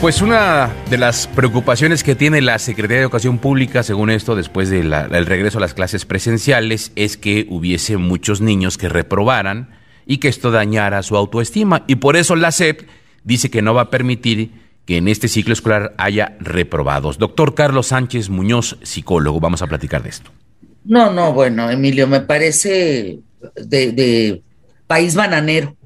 Pues una de las preocupaciones que tiene la Secretaría de Educación Pública, según esto, después del regreso a las clases presenciales, es que hubiese muchos niños que reprobaran y que esto dañara su autoestima. Y por eso la SEP dice que no va a permitir que en este ciclo escolar haya reprobados. Doctor Carlos Sánchez Muñoz, psicólogo, vamos a platicar de esto. No, no, bueno, Emilio, me parece de, de país bananero.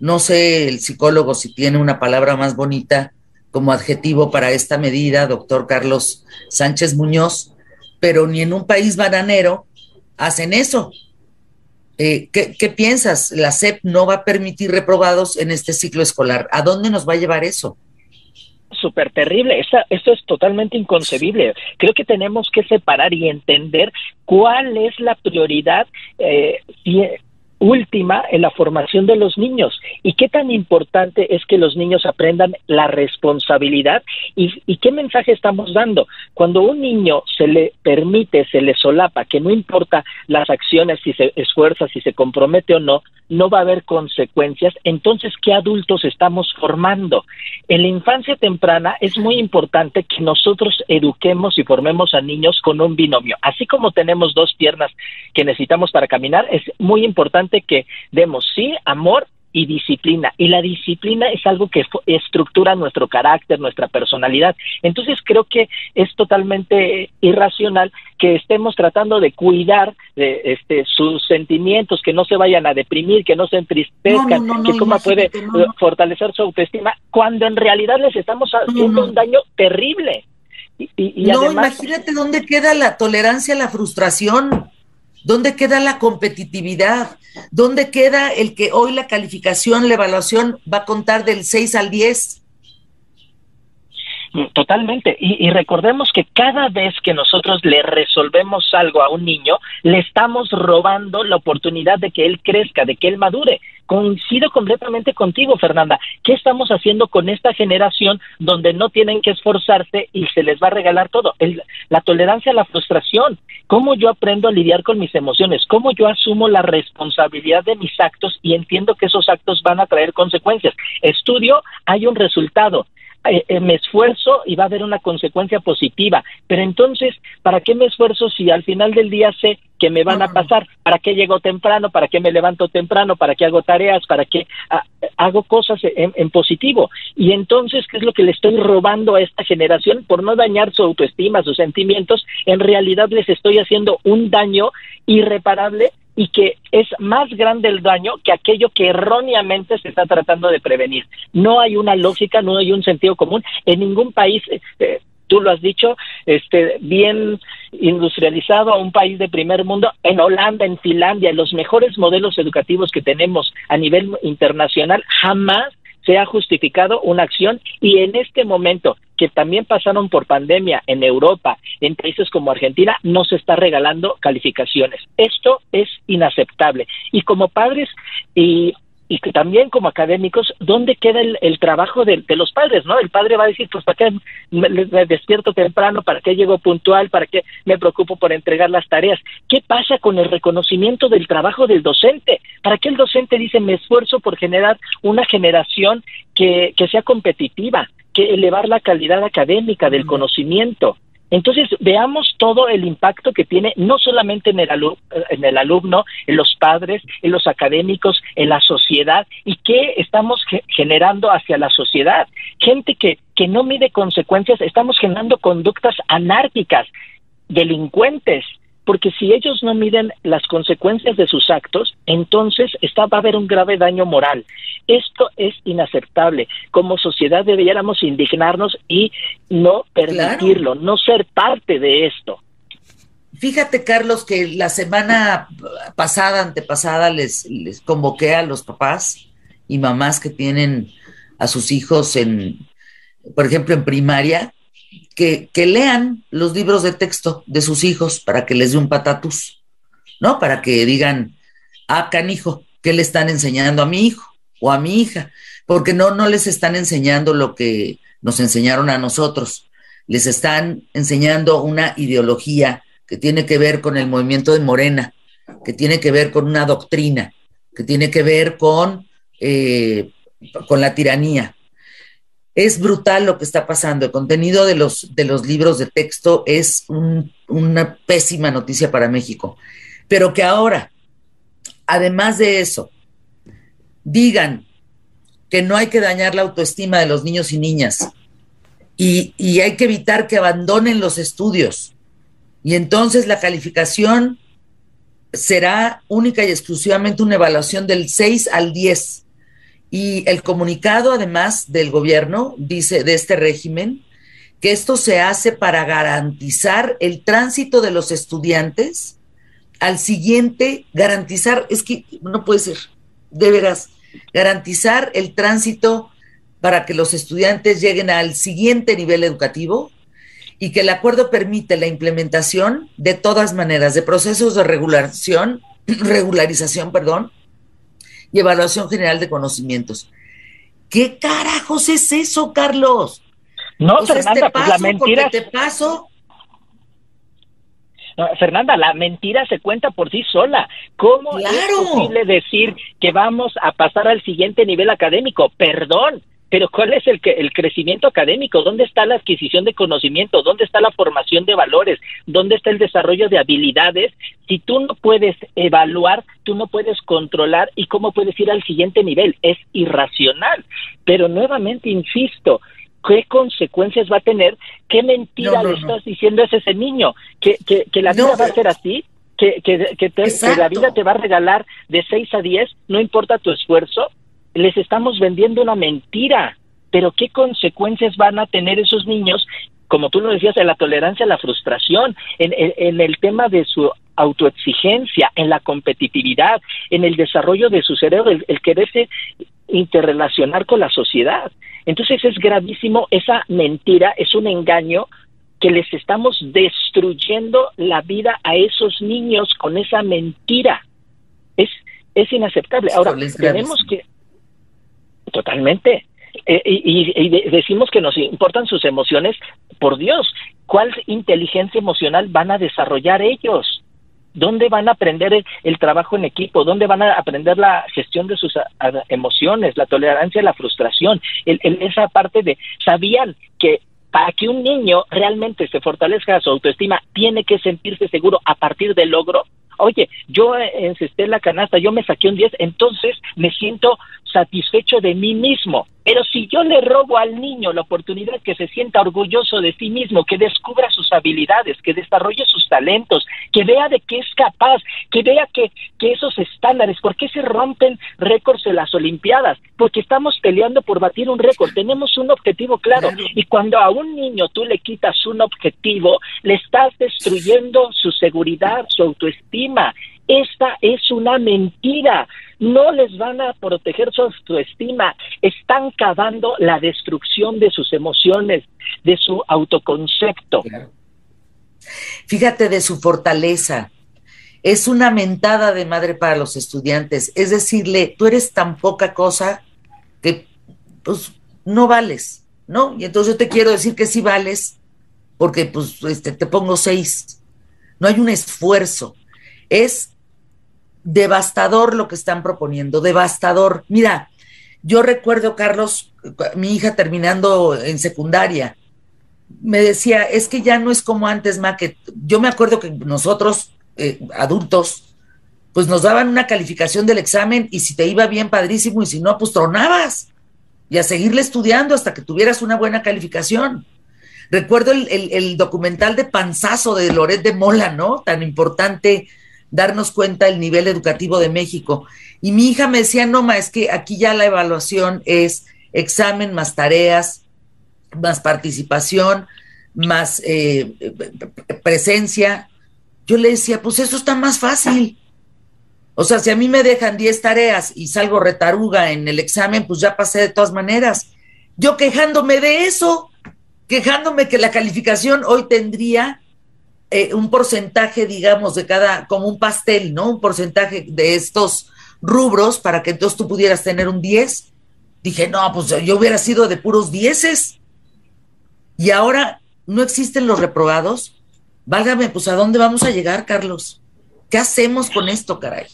No sé el psicólogo si tiene una palabra más bonita como adjetivo para esta medida, doctor Carlos Sánchez Muñoz, pero ni en un país bananero hacen eso. Eh, ¿qué, piensas? La SEP no va a permitir reprobados en este ciclo escolar. ¿A dónde nos va a llevar eso? súper terrible. esto es totalmente inconcebible. Creo que tenemos que separar y entender cuál es la prioridad eh, última en la formación de los niños y qué tan importante es que los niños aprendan la responsabilidad y, qué mensaje estamos dando. Cuando un niño se le permite, se le solapa, que no importa las acciones, si se esfuerza, si se compromete o no, no va a haber consecuencias, entonces, ¿qué adultos estamos formando? En la infancia temprana es muy importante que nosotros eduquemos y formemos a niños con un binomio. Así como tenemos dos piernas que necesitamos para caminar, es muy importante que demos sí amor y disciplina. Y la disciplina es algo que estructura nuestro carácter, nuestra personalidad. Entonces creo que es totalmente irracional que estemos tratando de cuidar de, este, sus sentimientos, que no se vayan a deprimir, que no se entristezcan, que cómo puede fortalecer su autoestima, cuando en realidad les estamos haciendo un daño terrible. Y, no, imagínate dónde queda la tolerancia a la frustración. ¿Dónde queda la competitividad? ¿Dónde queda el que hoy la calificación, la evaluación va a contar del 6 al 10? Totalmente. Y, recordemos que cada vez que nosotros le resolvemos algo a un niño, le estamos robando la oportunidad de que él crezca, de que él madure. Coincido completamente contigo, Fernanda. ¿Qué estamos haciendo con esta generación donde no tienen que esforzarse y se les va a regalar todo? la tolerancia a la frustración. ¿Cómo yo aprendo a lidiar con mis emociones? ¿Cómo yo asumo la responsabilidad de mis actos y entiendo que esos actos van a traer consecuencias? Estudio, hay un resultado eh, eh, me esfuerzo y va a haber una consecuencia positiva. Pero entonces, ¿para qué me esfuerzo si al final del día sé que me van a pasar? ¿Para qué llego temprano? ¿Para qué me levanto temprano? ¿Para qué hago tareas? ¿Para qué ah, hago cosas en, en, positivo? Y entonces, ¿qué es lo que le estoy robando a esta generación? Por no dañar su autoestima, sus sentimientos, en realidad les estoy haciendo un daño irreparable y que es más grande el daño que aquello que erróneamente se está tratando de prevenir. No hay una lógica, no hay un sentido común. En ningún país, eh, eh, tú lo has dicho, este, bien industrializado a un país de primer mundo, en Holanda, en Finlandia, los mejores modelos educativos que tenemos a nivel internacional, jamás se ha justificado una acción y en este momento que también pasaron por pandemia en Europa, en países como Argentina, no se está regalando calificaciones. Esto es inaceptable. Y como padres y también como académicos, ¿dónde queda el, trabajo de, los padres? ¿no? El padre va a decir, pues, ¿para qué me, despierto temprano? ¿Para qué llego puntual? ¿Para qué me preocupo por entregar las tareas? ¿Qué pasa con el reconocimiento del trabajo del docente? ¿Para qué el docente dice, me esfuerzo por generar una generación que sea competitiva, que elevar la calidad académica del conocimiento? Entonces, veamos todo el impacto que tiene no solamente en el, en el alumno, en los padres, en los académicos, en la sociedad y qué estamos generando hacia la sociedad. Gente que, que no mide consecuencias, estamos generando conductas anárquicas, delincuentes, porque si ellos no miden las consecuencias de sus actos, entonces está, va a haber un grave daño moral. Esto es inaceptable. Como sociedad deberíamos indignarnos y no permitirlo, no ser parte de esto. Fíjate, Carlos, que la semana pasada, antepasada, les, les convoqué a los papás y mamás que tienen a sus hijos en, por ejemplo, en primaria, que, lean los libros de texto de sus hijos para que les dé un patatus, ¿no? Para que digan, ah, canijo, ¿qué le están enseñando a mi hijo o a mi hija? Porque no, no les están enseñando lo que nos enseñaron a nosotros, les están enseñando una ideología que tiene que ver con el movimiento de Morena, que tiene que ver con una doctrina, que tiene que ver con, eh, con la tiranía. Es brutal lo que está pasando. El contenido de los, de los libros de texto es una pésima noticia para México. Pero que ahora, además de eso, digan que no hay que dañar la autoestima de los niños y niñas y, y hay que evitar que abandonen los estudios. Y entonces la calificación será única y exclusivamente una evaluación del 6 al 10. Y el comunicado, además del gobierno, dice de este régimen, que esto se hace para garantizar el tránsito de los estudiantes al siguiente, garantizar, es que no puede ser, de veras, garantizar el tránsito para que los estudiantes lleguen al siguiente nivel educativo y que el acuerdo permite la implementación de todas maneras de procesos de regulación, regularización, perdón, y evaluación general de conocimientos. ¿Qué carajos es eso, Carlos? No, Fernanda, pues la mentira. Te paso. Fernanda, la mentira se cuenta por sí sola. ¿Cómo es posible decir que vamos a pasar al siguiente nivel académico? Perdón, pero ¿cuál es el, el crecimiento académico? ¿Dónde está la adquisición de conocimiento? ¿Dónde está la formación de valores? ¿Dónde está el desarrollo de habilidades? Si tú no puedes evaluar, tú no puedes controlar y cómo puedes ir al siguiente nivel. Es irracional. Pero nuevamente, insisto, ¿qué consecuencias va a tener? ¿Qué mentira le estás diciendo a ese niño? ¿Que, que, la vida va a ser así? ¿Que, que, que, que la vida te va a regalar de 6 a 10, no importa tu esfuerzo? Les estamos vendiendo una mentira. Pero ¿qué consecuencias van a tener esos niños, como tú lo decías, en la tolerancia a la frustración, en, el tema de su autoexigencia, en la competitividad, en el desarrollo de su cerebro, el, el quererse interrelacionar con la sociedad? Entonces es gravísimo, esa mentira es un engaño que les estamos destruyendo la vida a esos niños con esa mentira. Es, es inaceptable. Ahora, tenemos que, Totalmente. Eh, y, decimos que nos importan sus emociones, por Dios, ¿cuál inteligencia emocional van a desarrollar ellos? ¿Dónde van a aprender el, trabajo en equipo? ¿Dónde van a aprender la gestión de sus emociones, la tolerancia la frustración? esa parte de, ¿sabían que para que un niño realmente se fortalezca su autoestima, tiene que sentirse seguro a partir del logro? Oye, yo encesté la canasta, yo me saqué un 10, entonces me siento satisfecho de mí mismo. Pero si yo le robo al niño la oportunidad que se sienta orgulloso de sí mismo, que descubra sus habilidades, que desarrolle sus talentos, que vea de qué es capaz, que vea que, que esos estándares, ¿por qué se rompen récords en las Olimpiadas? Porque estamos peleando por batir un récord, tenemos un objetivo claro. Y cuando a un niño tú le quitas un objetivo, le estás destruyendo su seguridad, su autoestima. Esta es una mentira no les van a proteger su autoestima, están cavando la destrucción de sus emociones, de su autoconcepto. Fíjate de su fortaleza. Es una mentada de madre para los estudiantes. Es decirle, tú eres tan poca cosa que pues no vales, ¿no? Y entonces yo te quiero decir que sí vales porque pues este, te pongo seis. No hay un esfuerzo. Es devastador lo que están proponiendo, devastador. Mira, yo recuerdo, Carlos, mi hija terminando en secundaria, me decía, es que ya no es como antes, ma, que yo me acuerdo que nosotros, eh, adultos, pues nos daban una calificación del examen y si te iba bien, padrísimo, y si no, pues tronabas. Y a seguirle estudiando hasta que tuvieras una buena calificación. Recuerdo el, el documental de Panzazo de Loret de Mola, ¿no? Tan importante darnos cuenta del nivel educativo de México. Y mi hija me decía, no, ma, es que aquí ya la evaluación es examen más tareas, más participación, más eh, presencia. Yo le decía, pues eso está más fácil. O sea, si a mí me dejan 10 tareas y salgo retaruga en el examen, pues ya pasé de todas maneras. Yo quejándome de eso, quejándome que la calificación hoy tendría eh, un porcentaje, digamos, de cada, como un pastel, ¿no? Un porcentaje de estos rubros para que entonces tú pudieras tener un 10. Dije, no, pues yo hubiera sido de puros dieces. Y ahora no existen los reprobados. Válgame, pues ¿a dónde vamos a llegar, Carlos? ¿Qué hacemos con esto, caray?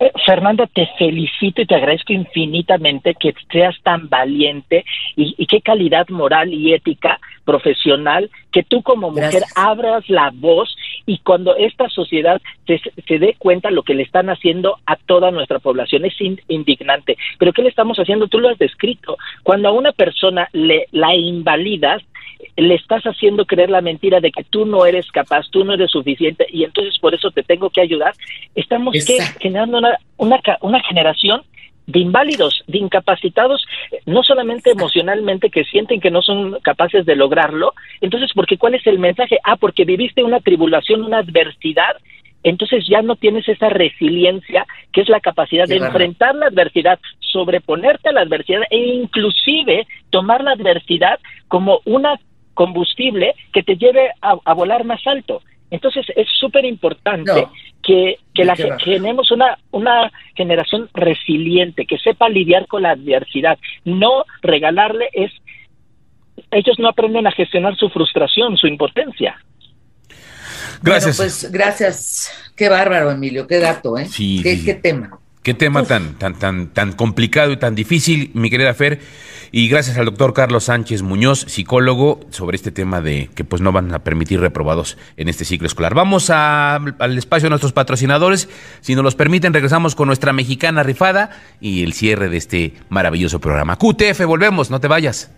Eh, Fernanda, te felicito y te agradezco infinitamente que seas tan valiente y, qué calidad moral y ética profesional que tú como mujer abras la voz y cuando esta sociedad se, se, dé cuenta lo que le están haciendo a toda nuestra población es indignante. Pero ¿qué le estamos haciendo? Tú lo has descrito. Cuando a una persona le la invalidas, le estás haciendo creer la mentira de que tú no eres capaz, tú no eres suficiente y entonces por eso te tengo que ayudar. Estamos generando una, una, una generación de inválidos, de incapacitados, no solamente emocionalmente que sienten que no son capaces de lograrlo, entonces, porque cuál es el mensaje? Ah, porque viviste una tribulación, una adversidad, entonces ya no tienes esa resiliencia que es la capacidad de enfrentar la adversidad, sobreponerte a la adversidad e inclusive tomar la adversidad como una combustible que te lleve a, volar más alto. Entonces es súper importante que, que, la, que tenemos una, una generación resiliente, que sepa lidiar con la adversidad. No regalarle es, ellos no aprenden a gestionar su frustración, su impotencia. Gracias. pues gracias. Qué bárbaro, Emilio, qué dato, ¿eh? Sí, qué, qué tema. Qué tema tan, tan, tan, tan complicado y tan difícil, mi querida Fer. Y gracias al doctor Carlos Sánchez Muñoz, psicólogo, sobre este tema de que pues no van a permitir reprobados en este ciclo escolar. Vamos al espacio de nuestros patrocinadores. Si nos los permiten, regresamos con nuestra mexicana rifada y el cierre de este maravilloso programa. QTF, volvemos, no te vayas.